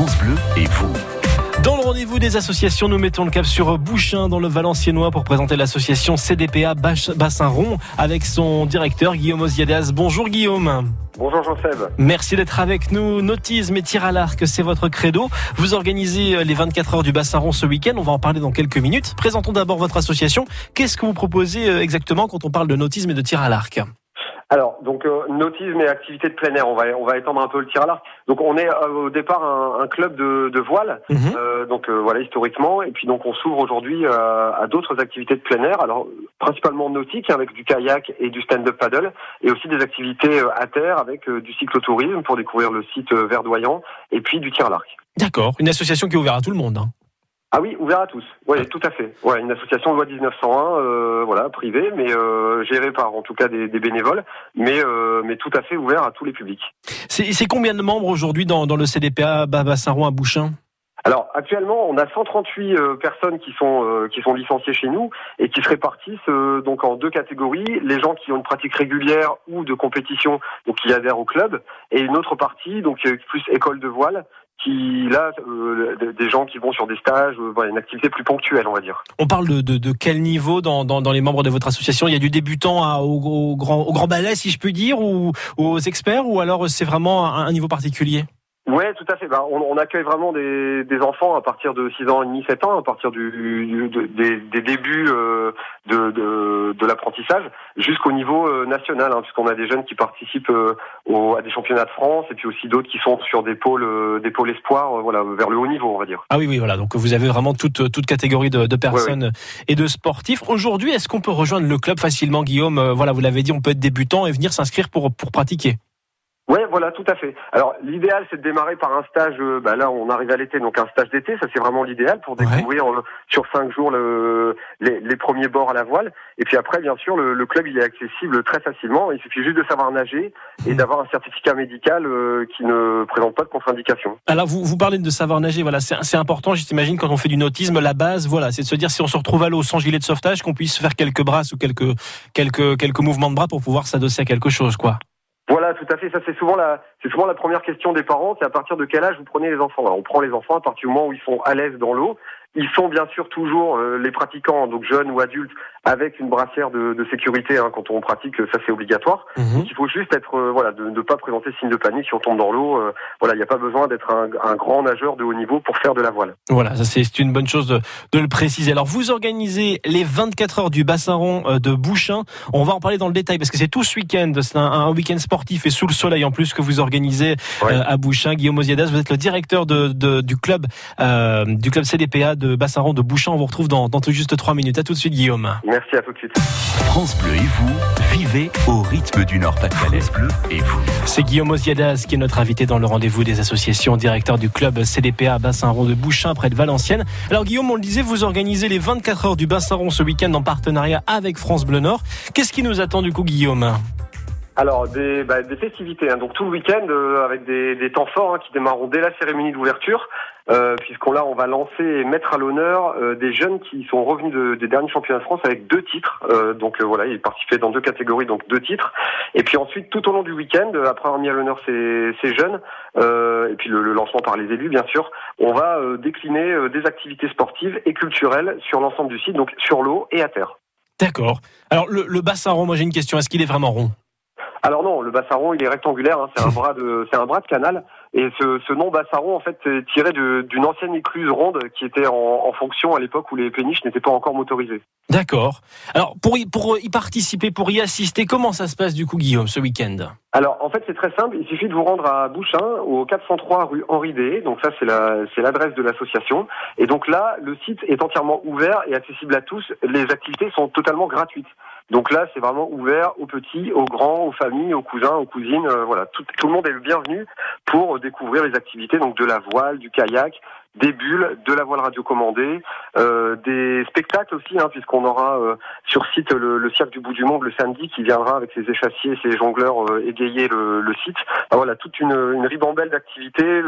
France Bleu et vous. Dans le rendez-vous des associations, nous mettons le cap sur Bouchain dans le Valenciennois pour présenter l'association CDPA Bassin Rond avec son directeur Guillaume Oziadas. Bonjour Guillaume. Bonjour Jean-Seb. Merci d'être avec nous. Nautisme et tir à l'arc, c'est votre credo. Vous organisez les 24 heures du Bassin Rond ce week-end. On va en parler dans quelques minutes. Présentons d'abord votre association. Qu'est-ce que vous proposez euh, exactement quand on parle de nautisme et de tir à l'arc? Alors, donc euh, nautisme et activité de plein air, on va on va étendre un peu le tir à l'arc. Donc, on est euh, au départ un, un club de, de voile, Mhm. euh, donc euh, voilà historiquement, et puis donc on s'ouvre aujourd'hui euh, à d'autres activités de plein air. Alors principalement nautiques avec du kayak et du stand-up paddle, et aussi des activités euh, à terre avec du cyclotourisme pour découvrir le site verdoyant, et puis du tir à l'arc. D'accord. Une association qui est ouverte à tout le monde. hein. Ah oui, ouvert à tous. Oui, tout à fait. Ouais, une association loi 1901, euh, voilà, privée, mais euh, gérée par en tout cas des, des bénévoles, mais euh, mais tout à fait ouvert à tous les publics. C'est c'est combien de membres aujourd'hui dans, dans le CDPA Bassin Rond à Bouchain Alors actuellement, on a 138 euh, personnes qui sont euh, qui sont licenciées chez nous et qui se répartissent euh, donc en deux catégories les gens qui ont une pratique régulière ou de compétition, donc qui adhèrent au club, et une autre partie donc euh, plus école de voile qui là euh, des- gens qui vont sur des stages, euh, une activité plus ponctuelle, on va dire. On parle de, de, de quel niveau dans, dans, dans les membres de votre association? Il y a du débutant au, grand, au grand balai, si je puis dire, ou, aux experts, ou alors c'est vraiment un niveau particulier? Ouais, tout à fait. Bah, on, on accueille vraiment des, des enfants à partir de 6 ans et demi, 7 ans, à partir du, du- de- des, des débuts euh, de, de, de l'apprentissage jusqu'au niveau euh, national, hein, puisqu'on a des jeunes qui participent euh, au- à des championnats de France et puis aussi d'autres qui sont sur des pôles, euh, des pôles espoirs, voilà, vers le haut niveau, on va dire. Ah oui, oui, voilà. Donc vous avez vraiment toute, toute catégorie de, de personnes et de sportifs. Aujourd'hui, est-ce qu'on peut rejoindre le club facilement, Guillaume? Voilà, vous l'avez dit, on peut être débutant et venir s'inscrire pour, pour pratiquer. Ouais, voilà, tout à fait. Alors l'idéal, c'est de démarrer par un stage. euh, bah là, on arrive à l'été, donc un stage d'été, ça c'est vraiment l'idéal pour Ouais. découvrir euh, sur cinq jours le, les, les premiers bords à la voile. Et puis après, bien sûr, le, le club il est accessible très facilement. Il suffit juste de savoir nager et Mhm. d'avoir un certificat médical euh, qui ne présente pas de contre-indication. Alors vous, vous parlez de savoir nager, voilà, c'est c'est important, j'imagine, quand on fait du nautisme, la base, voilà, c'est de se dire si on se retrouve à l'eau sans gilet de sauvetage, qu'on puisse faire quelques brasses ou quelques, quelques, quelques mouvements de bras pour pouvoir s'adosser à quelque chose, quoi. Voilà, tout à fait. Ça c'est souvent la, c'est souvent la première question des parents. C'est à partir de quel âge vous prenez les enfants? Alors, On prend les enfants à partir du moment où ils sont à l'aise dans l'eau. Ils sont bien sûr toujours euh, les pratiquants, donc jeunes ou adultes, avec une brassière de, de sécurité hein, quand on pratique. Ça c'est obligatoire. Mhm. Il faut juste être, euh, voilà, de ne pas présenter signe de panique si on tombe dans l'eau. euh, voilà, il n'y a pas besoin d'être un, un grand nageur de haut niveau pour faire de la voile. Voilà, ça c'est une bonne chose de, de le préciser. Alors vous organisez les 24 heures du bassin rond de Bouchain. On va en parler dans le détail parce que c'est tout ce week-end. C'est un, un week-end sportif et sous le soleil en plus que vous organisez Ouais. euh, à Bouchain. Guillaume Oziadas, vous êtes le directeur de, de- du club euh, du club CDPA de bassin rond de Bouchain. On vous retrouve dans, dans tout juste trois minutes. À tout de suite, Guillaume. Merci à tout de suite. France Bleu et vous, vivez au rythme du Nord-Pas-de-Calais. France Bleu et vous. C'est Guillaume Oziadas qui est notre invité dans le rendez-vous des associations, directeur du club CDPA Bassin Rond de Bouchain près de Valenciennes. Alors Guillaume, on le disait, vous organisez les 24 heures du Bassin Rond ce week-end en partenariat avec France Bleu Nord. Qu'est-ce qui nous attend du coup Guillaume? Alors des, bah, des festivités, hein, donc tout le week-end euh, avec des, temps forts hein, qui démarreront dès la cérémonie d'ouverture, euh, puisqu'on là on va lancer et mettre à l'honneur euh, des jeunes qui sont revenus de- des derniers championnats de France avec deux titres. Euh, donc voilà, ils participaient dans deux catégories, donc deux titres. Et puis ensuite tout au long du week-end, après avoir mis à l'honneur ces, ces jeunes, et puis le, lancement par les élus bien sûr, on va décliner des activités sportives et culturelles sur l'ensemble du site, donc sur l'eau et à terre. D'accord. Alors le, le Bassin Rond, moi j'ai une question, est-ce qu'il est vraiment rond? Alors non, le bassin rond il est rectangulaire, hein, c'est un bras de c'est un bras de canal et ce, ce nom bassin rond en fait c'est tiré d'une ancienne écluse ronde qui était en, en fonction à l'époque où les péniches n'étaient pas encore motorisées. D'accord. Alors pour y, pour y participer, pour y assister, comment ça se passe du coup Guillaume ce week-end? Alors en fait c'est très simple, il suffit de vous rendre à Bouchain au 403 rue Henri Dé, donc ça c'est la c'est l'adresse de l'association et donc là le site est entièrement ouvert et accessible à tous, les activités sont totalement gratuites. Donc là, c'est vraiment ouvert aux petits, aux grands, aux familles, aux cousins, aux cousines. euh, voilà, tout, tout le monde est le bienvenu pour découvrir les activités donc de la voile, du kayak, des bulles, de la voile radiocommandée, euh, des spectacles aussi, hein, puisqu'on aura euh, sur site le, le cirque du bout du monde le samedi qui viendra avec ses échassiers et ses jongleurs euh, égayer le, le site. Voilà, toute une, une ribambelle d'activités,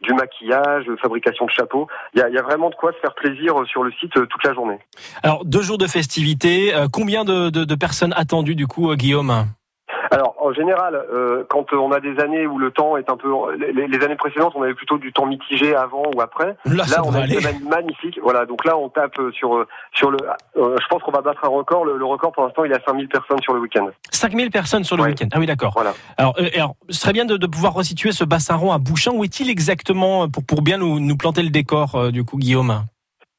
du maquillage, fabrication de chapeaux. Il y a, y a vraiment de quoi se faire plaisir sur le site euh, toute la journée. Alors deux jours de festivités, euh, combien de, de, de personnes attendues du coup euh, Guillaume? Alors en général, euh, quand on a des années où le temps est un peu, les, les, années précédentes, on avait plutôt du temps mitigé avant ou après. Là, on a aller. une semaine magnifique. Voilà, donc là on tape sur sur le. Euh, je pense qu'on va battre un record. Le, le record pour l'instant, il est à 5000 personnes sur le week-end. 5000 personnes sur le Ouais. week-end. Ah oui, d'accord. Voilà. Alors, euh, alors, ce serait bien de, de pouvoir resituer ce bassin rond à Bouchain. Où est-il exactement pour pour bien nous, nous planter le décor euh, du coup, Guillaume?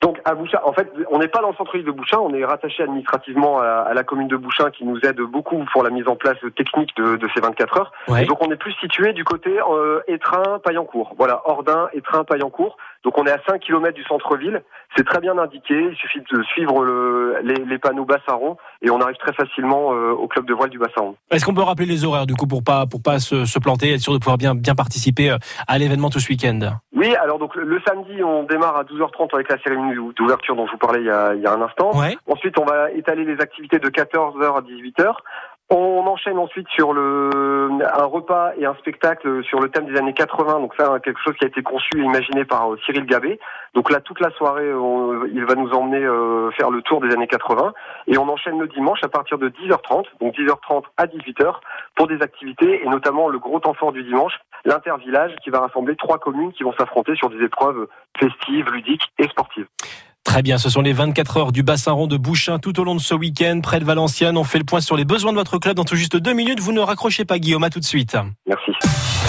Donc à Bouchain, en fait, on n'est pas dans le centre-ville de Bouchain, on est rattaché administrativement à, à la commune de Bouchain qui nous aide beaucoup pour la mise en place technique de, de ces 24 heures. Ouais. Et donc on est plus situé du côté euh, Étrin, Paillancourt. Voilà, Ordin, Étrin, Paillancourt. Donc on est à 5 km du centre-ville. C'est très bien indiqué. Il suffit de suivre le, les, les panneaux Bassaron et on arrive très facilement euh, au club de voile du Bassaron. Est-ce qu'on peut rappeler les horaires du coup pour pas pour pas se, se planter, être sûr de pouvoir bien bien participer euh, à l'événement tout ce week-end? Oui, alors donc le, le samedi on démarre à 12h30 avec la cérémonie d'ouverture dont je vous parlais il y a, il y a un instant. Ouais. Ensuite, on va étaler les activités de 14h à 18h. On enchaîne ensuite sur le un repas et un spectacle sur le thème des années 80. Donc ça, quelque chose qui a été conçu et imaginé par euh, Cyril Gabé. Donc là, toute la soirée, on- il va nous emmener euh, faire le tour des années 80. Et on enchaîne le dimanche à partir de 10h30, donc 10h30 à 18h, pour des activités et notamment le gros temps fort du dimanche, l'intervillage, qui va rassembler trois communes qui vont s'affronter sur des épreuves festives, ludiques et sportives. Très bien, ce sont les 24 heures du bassin rond de Bouchain tout au long de ce week-end, près de Valenciennes. On fait le point sur les besoins de votre club dans tout juste deux minutes. Vous ne raccrochez pas, Guillaume, à tout de suite. Merci.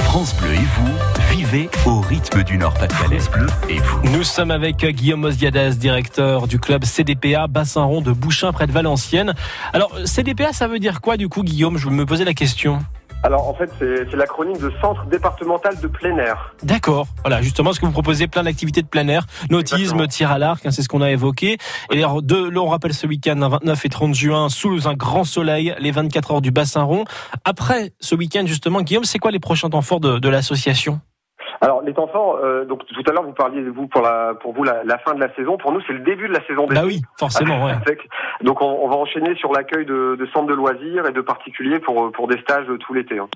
France Bleu et vous, vivez au rythme du Nord-Pas-de-Calais. Bleu et vous. Nous sommes avec Guillaume Osdiades, directeur du club CDPA Bassin Rond de Bouchain près de Valenciennes. Alors, CDPA, ça veut dire quoi du coup, Guillaume? Je me posais la question. Alors en fait, c'est l'acronyme de Centre départemental de plein air. D'accord. Voilà, justement, ce que vous proposez, plein d'activités de plein air, nautisme, Exactement. tir à l'arc, hein, c'est ce qu'on a évoqué. Et alors, de, là, on rappelle ce week-end, un 29 et 30 juin, sous un grand soleil, les 24 heures du bassin rond. Après ce week-end, justement, Guillaume, c'est quoi les prochains temps forts de, de l'association? Alors les temps forts, euh, donc tout à l'heure vous parliez vous pour la pour vous la, la fin de la saison. Pour nous, c'est le début de la saison d'été. Bah oui, forcément, ouais. Donc on, on va enchaîner sur l'accueil de, de centres de loisirs et de particuliers pour pour des stages tout l'été. hein.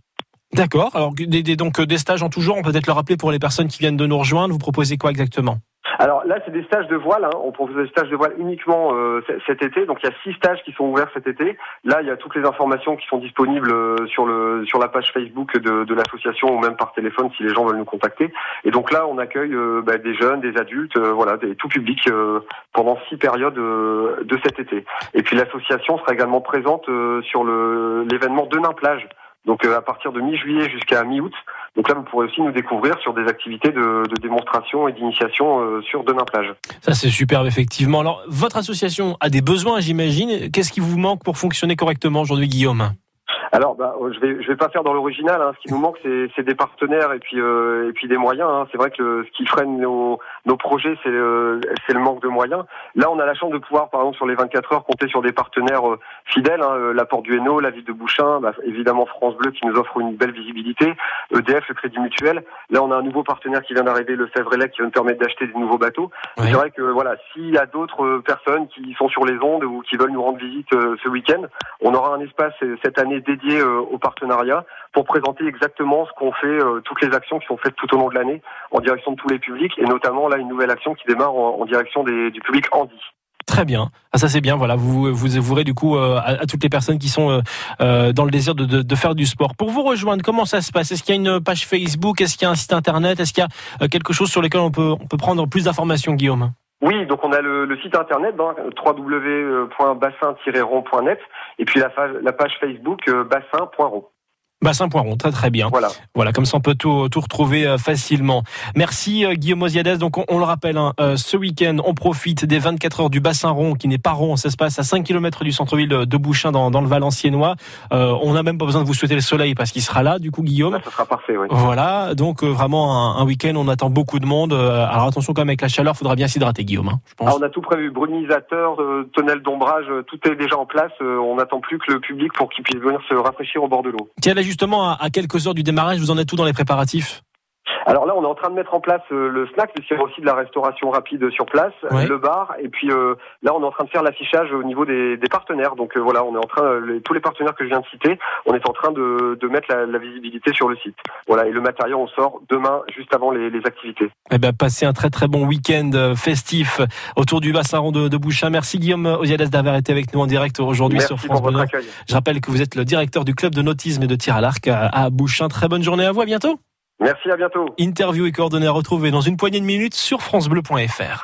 D'accord. Alors, des, des- donc, euh, des stages en tout genre, on peut peut-être le rappeler pour les personnes qui viennent de nous rejoindre. Vous proposez quoi exactement? Alors là, c'est des stages de voile. Hein. On propose des stages de voile uniquement euh, cet été. Donc il y a six stages qui sont ouverts cet été. Là, il y a toutes les informations qui sont disponibles euh, sur le sur la page Facebook de, de l'association ou même par téléphone si les gens veulent nous contacter. Et donc là, on accueille euh, bah, des jeunes, des adultes, euh, voilà, des tout public euh, pendant six périodes euh, de cet été. Et puis l'association sera également présente sur le l'événement Denain plage. Donc à partir de mi-juillet jusqu'à mi-août. Donc là, vous pourrez aussi nous découvrir sur des activités de, démonstration et d'initiation euh, sur Denain plage. Ça, c'est superbe, effectivement. Alors, votre association a des besoins, j'imagine. Qu'est-ce qui vous manque pour fonctionner correctement aujourd'hui, Guillaume? Alors, bah, euh, je vais je vais pas faire dans l'original. Hein. Ce qui nous manque, c'est c'est des partenaires et puis euh, et puis des moyens. Hein. C'est vrai que le- ce qui freine nos nos projets, c'est le c'est le manque de moyens. Là, on a la chance de pouvoir, par exemple, sur les 24 heures, compter sur des partenaires euh, fidèles. Hein. Euh, La Porte du Hainaut, la ville de Bouchain, bah, évidemment France Bleu qui nous offre une belle visibilité. EDF, le Crédit Mutuel. Là, on a un nouveau partenaire qui vient d'arriver, le Fevrelec, qui va nous permettre d'acheter des nouveaux bateaux. Ouais. C'est vrai que voilà, s'il y a d'autres euh, personnes qui sont sur les ondes ou qui veulent nous rendre visite euh, ce week-end, on aura un espace euh, cette année dédié euh, au partenariat pour présenter exactement ce qu'on fait, euh, toutes les actions qui sont faites tout au long de l'année en direction de tous les publics et notamment là une nouvelle action qui démarre en, direction du public handi. Très bien. Ah, ça c'est bien. Voilà, vous vous avouerez du coup euh, à, toutes les personnes qui sont dans le désir de, de, faire du sport. Pour vous rejoindre, comment ça se passe? Est-ce qu'il y a une page Facebook? Est-ce qu'il y a un site internet? Est-ce qu'il y a quelque chose sur lequel on peut on peut prendre plus d'informations, Guillaume? Oui, donc on a le, site internet hein, www.bassin-rond.net et puis la page, Facebook euh. Bassin Poiron, très très bien. Voilà. Voilà, comme ça on peut tout, tout retrouver euh, facilement. Merci euh, Guillaume Osiades. Donc on, on le rappelle, hein, euh, ce week-end on profite des 24 heures du bassin rond qui n'est pas rond, ça se passe à 5 km du centre-ville de Bouchain dans, dans le Valenciennois. Euh, on n'a même pas besoin de vous souhaiter le soleil parce qu'il sera là du coup Guillaume. Là, ça sera parfait, oui. Voilà, donc euh, vraiment un, un week-end, on attend beaucoup de monde. Alors attention quand même avec la chaleur, faudra bien s'hydrater Guillaume, hein, je pense. Ah, on a tout prévu, brunisateurs, euh, d'ombrage, tout est déjà en place. Euh, on n'attend plus que le public pour qu'il puisse venir se rafraîchir au bord de l'eau. Justement à, à quelques heures du démarrage, vous en êtes tout dans les préparatifs? Alors là, on est en train de mettre en place euh, le snack, puisqu'il y a aussi de la restauration rapide sur place, Ouais. le bar, et puis euh, là, on est en train de faire l'affichage au niveau des, des partenaires. Donc euh, voilà, on est en train, euh, les- tous les partenaires que je viens de citer, on est en train de, de mettre la, la visibilité sur le site. Voilà, et le matériel, on sort demain, juste avant les, les activités. Eh ben, passez un très très bon week-end euh, festif autour du bassin rond de, de Bouchain. Merci Guillaume Osiades d'avoir été avec nous en direct aujourd'hui sur France Bleu. Je rappelle que vous êtes le directeur du club de nautisme et de tir à l'arc à, à Bouchain. Très bonne journée à vous, à bientôt. Merci, à bientôt. Interview et coordonnées à retrouver dans une poignée de minutes sur francebleu.fr.